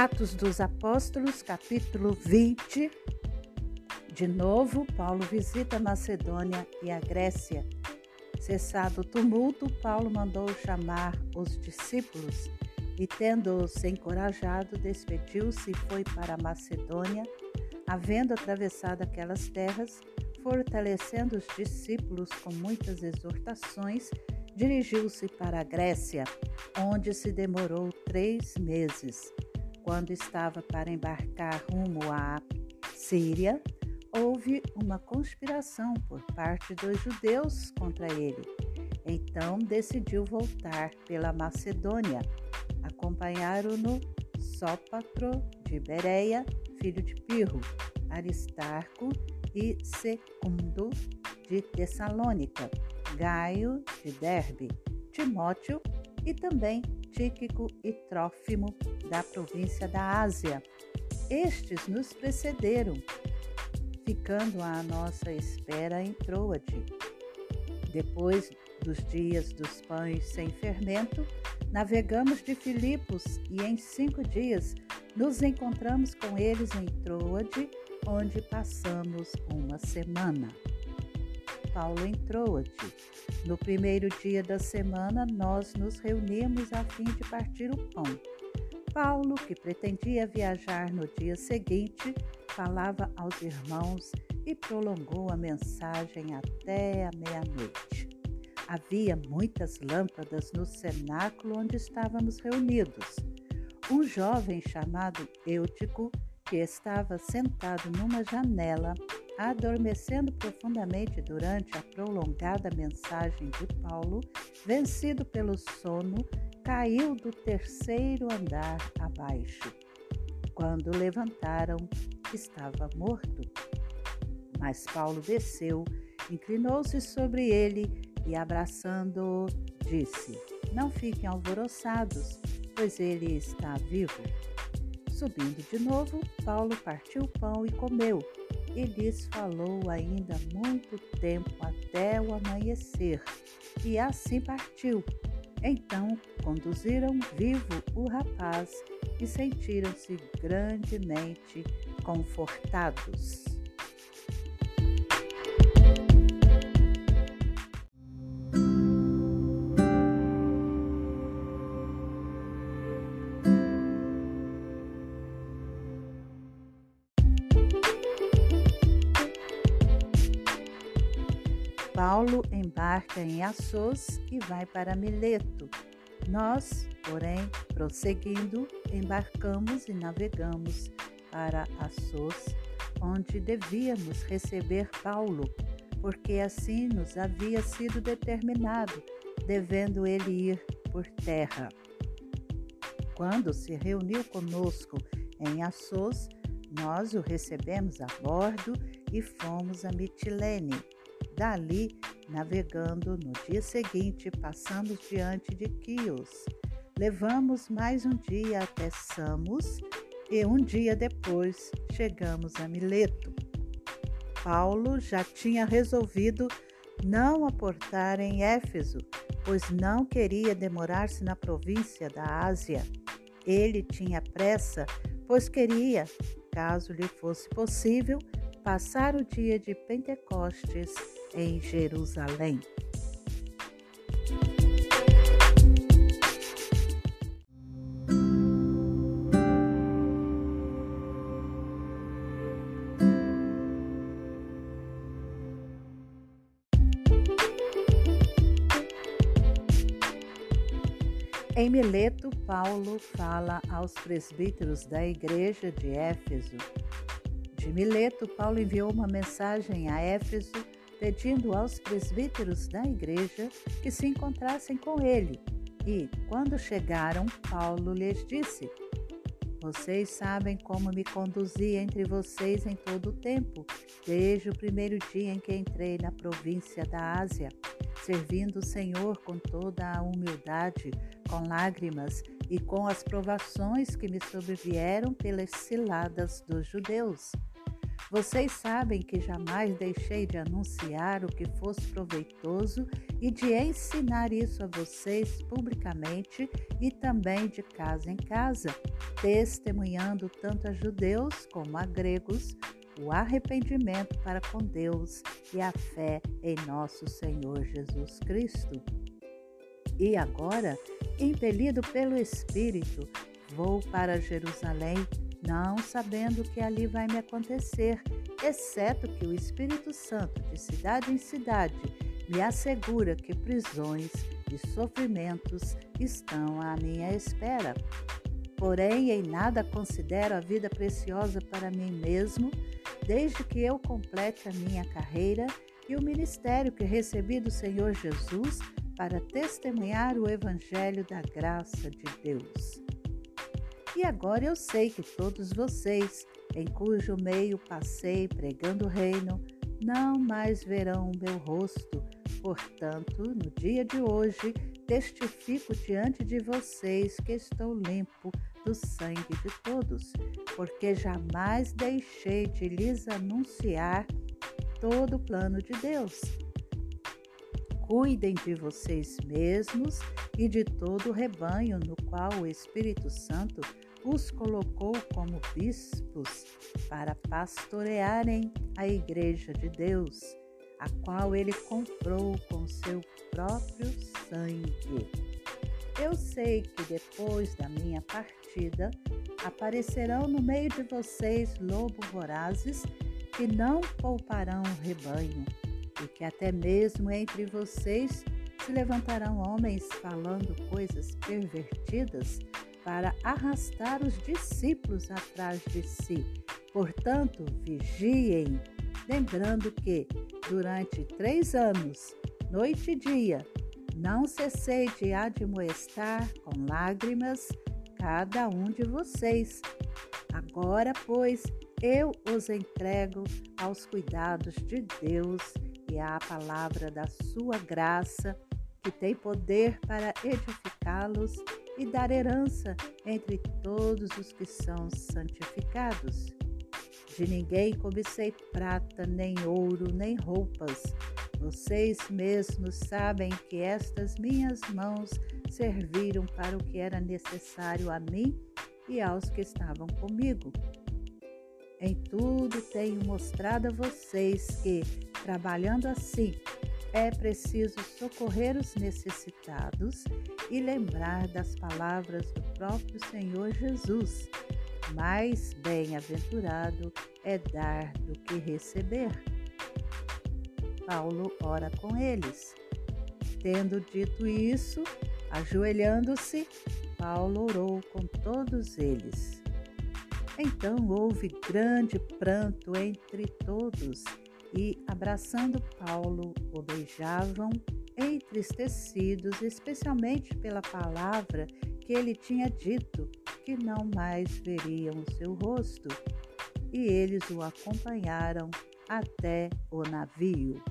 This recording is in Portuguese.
Atos dos Apóstolos, capítulo 20. De novo, Paulo visita Macedônia e a Grécia. Cessado o tumulto, Paulo mandou chamar os discípulos e, tendo-os encorajado, despediu-se e foi para a Macedônia. Havendo atravessado aquelas terras, fortalecendo os discípulos com muitas exortações, dirigiu-se para a Grécia, onde se demorou três meses quando estava para embarcar rumo à Síria, houve uma conspiração por parte dos judeus contra ele. Então decidiu voltar pela Macedônia. Acompanharam-no Sópatro de Bereia, filho de Pirro, Aristarco e Secundo de Tessalônica, Gaio de Derbe, Timóteo e também Tíquico e Trófimo da província da Ásia. Estes nos precederam, ficando à nossa espera em Troade. Depois dos dias dos pães sem fermento, navegamos de Filipos e em cinco dias nos encontramos com eles em Troade, onde passamos uma semana. Paulo em Troade. No primeiro dia da semana, nós nos reunimos a fim de partir o pão. Paulo, que pretendia viajar no dia seguinte, falava aos irmãos e prolongou a mensagem até a meia-noite. Havia muitas lâmpadas no cenáculo onde estávamos reunidos. Um jovem chamado Eutico, que estava sentado numa janela, adormecendo profundamente durante a prolongada mensagem de Paulo, vencido pelo sono, caiu do terceiro andar abaixo. Quando levantaram, estava morto. Mas Paulo desceu, inclinou-se sobre ele e, abraçando-o, disse: Não fiquem alvoroçados, pois ele está vivo. Subindo de novo, Paulo partiu o pão e comeu e lhes falou ainda muito tempo até o amanhecer, e assim partiu. Então conduziram vivo o rapaz e sentiram-se grandemente confortados. Paulo embarca em Assos e vai para Mileto. Nós, porém, prosseguindo, embarcamos e navegamos para Assos, onde devíamos receber Paulo, porque assim nos havia sido determinado, devendo ele ir por terra. Quando se reuniu conosco em Assos, nós o recebemos a bordo e fomos a Mitilene Dali, navegando no dia seguinte, passamos diante de Quios. Levamos mais um dia até Samos e um dia depois chegamos a Mileto. Paulo já tinha resolvido não aportar em Éfeso, pois não queria demorar-se na província da Ásia. Ele tinha pressa, pois queria, caso lhe fosse possível, passar o dia de Pentecostes em Jerusalém. Em Mileto, Paulo fala aos presbíteros da igreja de Éfeso. De Mileto, Paulo enviou uma mensagem a Éfeso pedindo aos presbíteros da igreja que se encontrassem com ele. E, quando chegaram, Paulo lhes disse: Vocês sabem como me conduzi entre vocês em todo o tempo, desde o primeiro dia em que entrei na província da Ásia, servindo o Senhor com toda a humildade, com lágrimas e com as provações que me sobrevieram pelas ciladas dos judeus Vocês sabem que jamais deixei de anunciar o que fosse proveitoso e de ensinar isso a vocês publicamente e também de casa em casa, testemunhando tanto a judeus como a gregos o arrependimento para com Deus e a fé em nosso Senhor Jesus Cristo. E agora, impelido pelo Espírito, vou para Jerusalém não sabendo o que ali vai me acontecer, exceto que o Espírito Santo, de cidade em cidade, me assegura que prisões e sofrimentos estão à minha espera. Porém, em nada considero a vida preciosa para mim mesmo, desde que eu complete a minha carreira e o ministério que recebi do Senhor Jesus para testemunhar o Evangelho da graça de Deus. E agora eu sei que todos vocês, em cujo meio passei pregando o reino, não mais verão o meu rosto. Portanto, no dia de hoje, testifico diante de vocês que estou limpo do sangue de todos, porque jamais deixei de lhes anunciar todo o plano de Deus. Cuidem de vocês mesmos e de todo o rebanho no qual o Espírito Santo os colocou como bispos para pastorearem a Igreja de Deus, a qual ele comprou com seu próprio sangue. Eu sei que depois da minha partida aparecerão no meio de vocês lobos vorazes que não pouparão o rebanho, e que até mesmo entre vocês se levantarão homens falando coisas pervertidas para arrastar os discípulos atrás de si. Portanto, vigiem, lembrando que, durante três anos, noite e dia, não cessei de admoestar com lágrimas cada um de vocês. Agora, pois, eu os entrego aos cuidados de Deus e à palavra da sua graça, que tem poder para edificá-los e dar herança entre todos os que são santificados. De ninguém cobicei prata, nem ouro, nem roupas. Vocês mesmos sabem que estas minhas mãos serviram para o que era necessário a mim e aos que estavam comigo. Em tudo tenho mostrado a vocês que, trabalhando assim, é preciso socorrer os necessitados e lembrar das palavras do próprio Senhor Jesus. Mais bem-aventurado é dar do que receber. Paulo ora com eles. Tendo dito isso, ajoelhando-se, Paulo orou com todos eles. Então houve grande pranto entre todos e, abraçando Paulo, o beijavam, entristecidos, especialmente pela palavra que ele tinha dito, que não mais veriam o seu rosto. E eles o acompanharam até o navio.